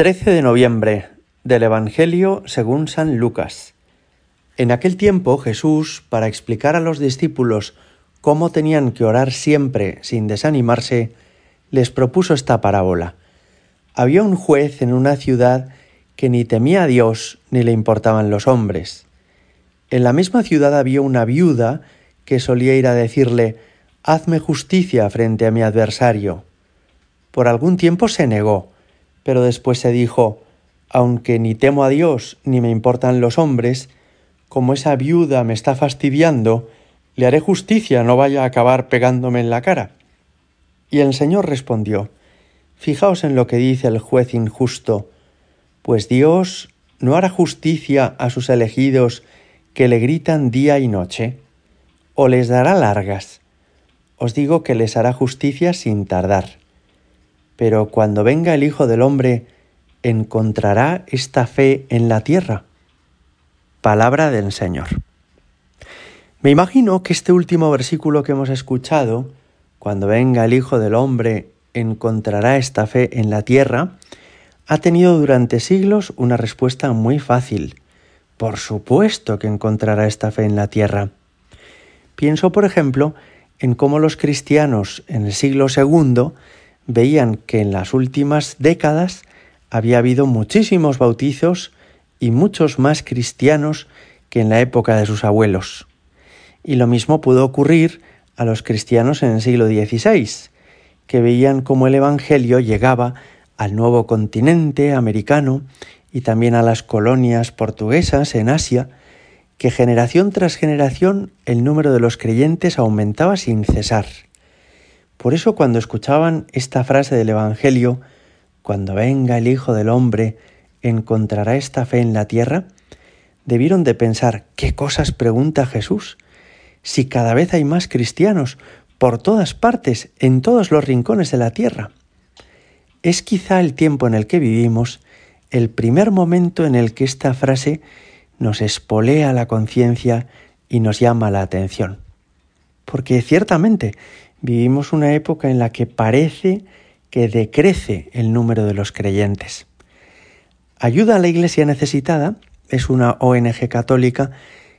13 de noviembre del Evangelio según San Lucas. En aquel tiempo Jesús, para explicar a los discípulos cómo tenían que orar siempre sin desanimarse, les propuso esta parábola. Había un juez en una ciudad que ni temía a Dios ni le importaban los hombres. En la misma ciudad había una viuda que solía ir a decirle Hazme justicia frente a mi adversario. Por algún tiempo se negó, pero después se dijo, aunque ni temo a Dios ni me importan los hombres, como esa viuda me está fastidiando, le haré justicia, no vaya a acabar pegándome en la cara. Y el Señor respondió, Fijaos en lo que dice el juez injusto, pues Dios no hará justicia a sus elegidos que le gritan día y noche, o les dará largas. Os digo que les hará justicia sin tardar. Pero cuando venga el Hijo del Hombre, ¿encontrará esta fe en la tierra? Palabra del Señor. Me imagino que este último versículo que hemos escuchado, cuando venga el Hijo del Hombre, encontrará esta fe en la tierra, ha tenido durante siglos una respuesta muy fácil. Por supuesto que encontrará esta fe en la tierra. Pienso, por ejemplo, en cómo los cristianos en el siglo segundo veían que en las últimas décadas había habido muchísimos bautizos y muchos más cristianos que en la época de sus abuelos. Y lo mismo pudo ocurrir a los cristianos en el siglo XVI, que veían cómo el Evangelio llegaba al nuevo continente americano y también a las colonias portuguesas en Asia, que generación tras generación el número de los creyentes aumentaba sin cesar. Por eso cuando escuchaban esta frase del Evangelio, cuando venga el Hijo del Hombre, ¿encontrará esta fe en la tierra? Debieron de pensar, ¿qué cosas pregunta Jesús? Si cada vez hay más cristianos, por todas partes, en todos los rincones de la tierra. Es quizá el tiempo en el que vivimos el primer momento en el que esta frase nos espolea la conciencia y nos llama la atención. Porque ciertamente Vivimos una época en la que parece que decrece el número de los creyentes. Ayuda a la Iglesia Necesitada es una ONG católica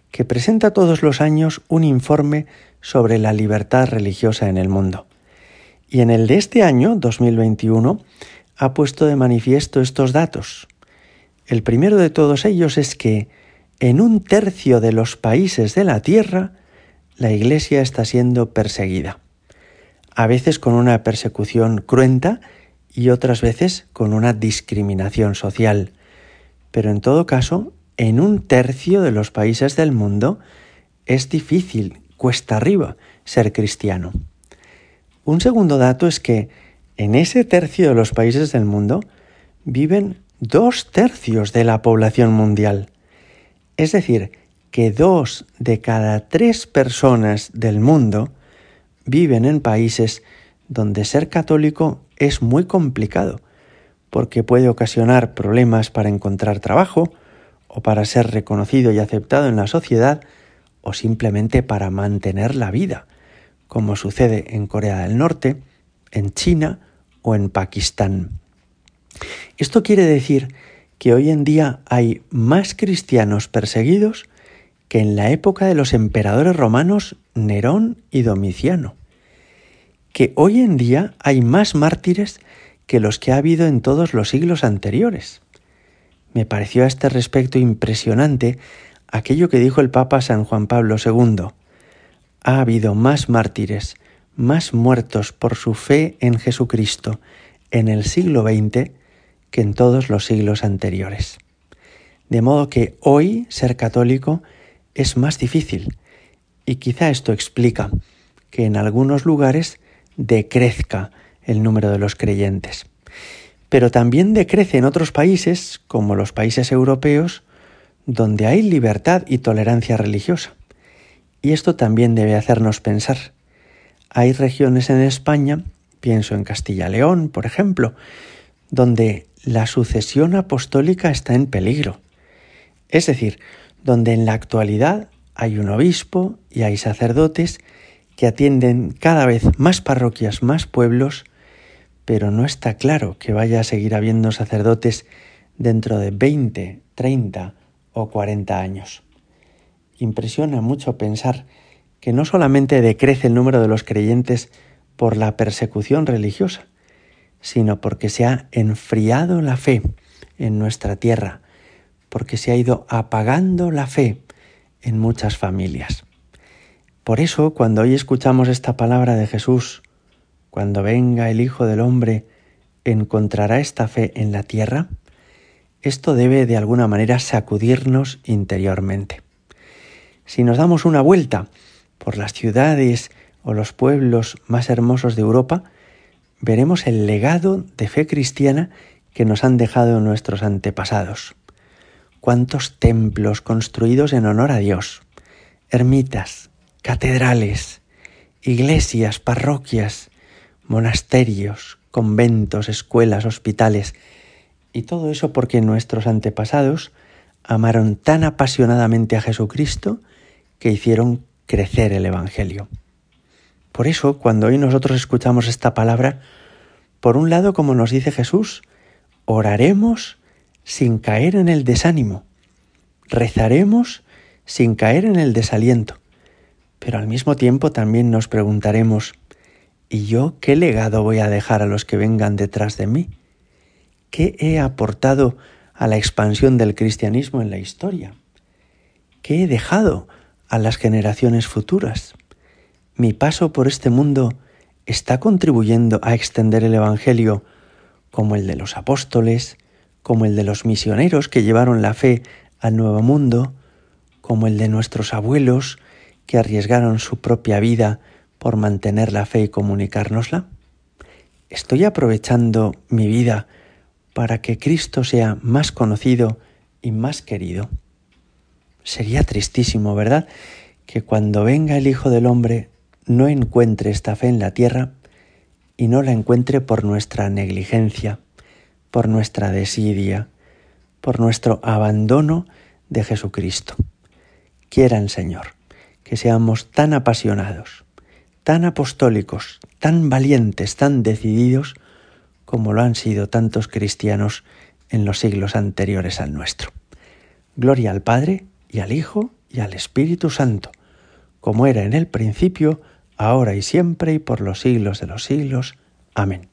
que presenta todos los años un informe sobre la libertad religiosa en el mundo. Y en el de este año, 2021, ha puesto de manifiesto estos datos. El primero de todos ellos es que en un tercio de los países de la Tierra la Iglesia está siendo perseguida a veces con una persecución cruenta y otras veces con una discriminación social. Pero en todo caso, en un tercio de los países del mundo es difícil, cuesta arriba, ser cristiano. Un segundo dato es que en ese tercio de los países del mundo viven dos tercios de la población mundial. Es decir, que dos de cada tres personas del mundo viven en países donde ser católico es muy complicado, porque puede ocasionar problemas para encontrar trabajo, o para ser reconocido y aceptado en la sociedad, o simplemente para mantener la vida, como sucede en Corea del Norte, en China o en Pakistán. Esto quiere decir que hoy en día hay más cristianos perseguidos que en la época de los emperadores romanos Nerón y Domiciano, que hoy en día hay más mártires que los que ha habido en todos los siglos anteriores. Me pareció a este respecto impresionante aquello que dijo el Papa San Juan Pablo II. Ha habido más mártires, más muertos por su fe en Jesucristo en el siglo XX que en todos los siglos anteriores. De modo que hoy ser católico es más difícil. Y quizá esto explica que en algunos lugares decrezca el número de los creyentes. Pero también decrece en otros países, como los países europeos, donde hay libertad y tolerancia religiosa. Y esto también debe hacernos pensar. Hay regiones en España, pienso en Castilla-León, por ejemplo, donde la sucesión apostólica está en peligro. Es decir, donde en la actualidad hay un obispo y hay sacerdotes que atienden cada vez más parroquias, más pueblos, pero no está claro que vaya a seguir habiendo sacerdotes dentro de 20, 30 o 40 años. Impresiona mucho pensar que no solamente decrece el número de los creyentes por la persecución religiosa, sino porque se ha enfriado la fe en nuestra tierra, porque se ha ido apagando la fe en muchas familias. Por eso, cuando hoy escuchamos esta palabra de Jesús, cuando venga el Hijo del Hombre, ¿encontrará esta fe en la tierra? Esto debe de alguna manera sacudirnos interiormente. Si nos damos una vuelta por las ciudades o los pueblos más hermosos de Europa, veremos el legado de fe cristiana que nos han dejado nuestros antepasados. Cuántos templos construidos en honor a Dios, ermitas, catedrales, iglesias, parroquias, monasterios, conventos, escuelas, hospitales, y todo eso porque nuestros antepasados amaron tan apasionadamente a Jesucristo que hicieron crecer el Evangelio. Por eso, cuando hoy nosotros escuchamos esta palabra, por un lado, como nos dice Jesús, oraremos sin caer en el desánimo, rezaremos sin caer en el desaliento, pero al mismo tiempo también nos preguntaremos, ¿y yo qué legado voy a dejar a los que vengan detrás de mí? ¿Qué he aportado a la expansión del cristianismo en la historia? ¿Qué he dejado a las generaciones futuras? mi paso por este mundo está contribuyendo a extender el Evangelio como el de los apóstoles, como el de los misioneros que llevaron la fe al nuevo mundo, como el de nuestros abuelos que arriesgaron su propia vida por mantener la fe y comunicárnosla? ¿Estoy aprovechando mi vida para que Cristo sea más conocido y más querido? Sería tristísimo, ¿verdad? Que cuando venga el Hijo del Hombre no encuentre esta fe en la tierra y no la encuentre por nuestra negligencia, por nuestra desidia, por nuestro abandono de Jesucristo. Quieran, Señor, que seamos tan apasionados, tan apostólicos, tan valientes, tan decididos, como lo han sido tantos cristianos en los siglos anteriores al nuestro. Gloria al Padre, y al Hijo, y al Espíritu Santo, como era en el principio, ahora y siempre y por los siglos de los siglos. Amén.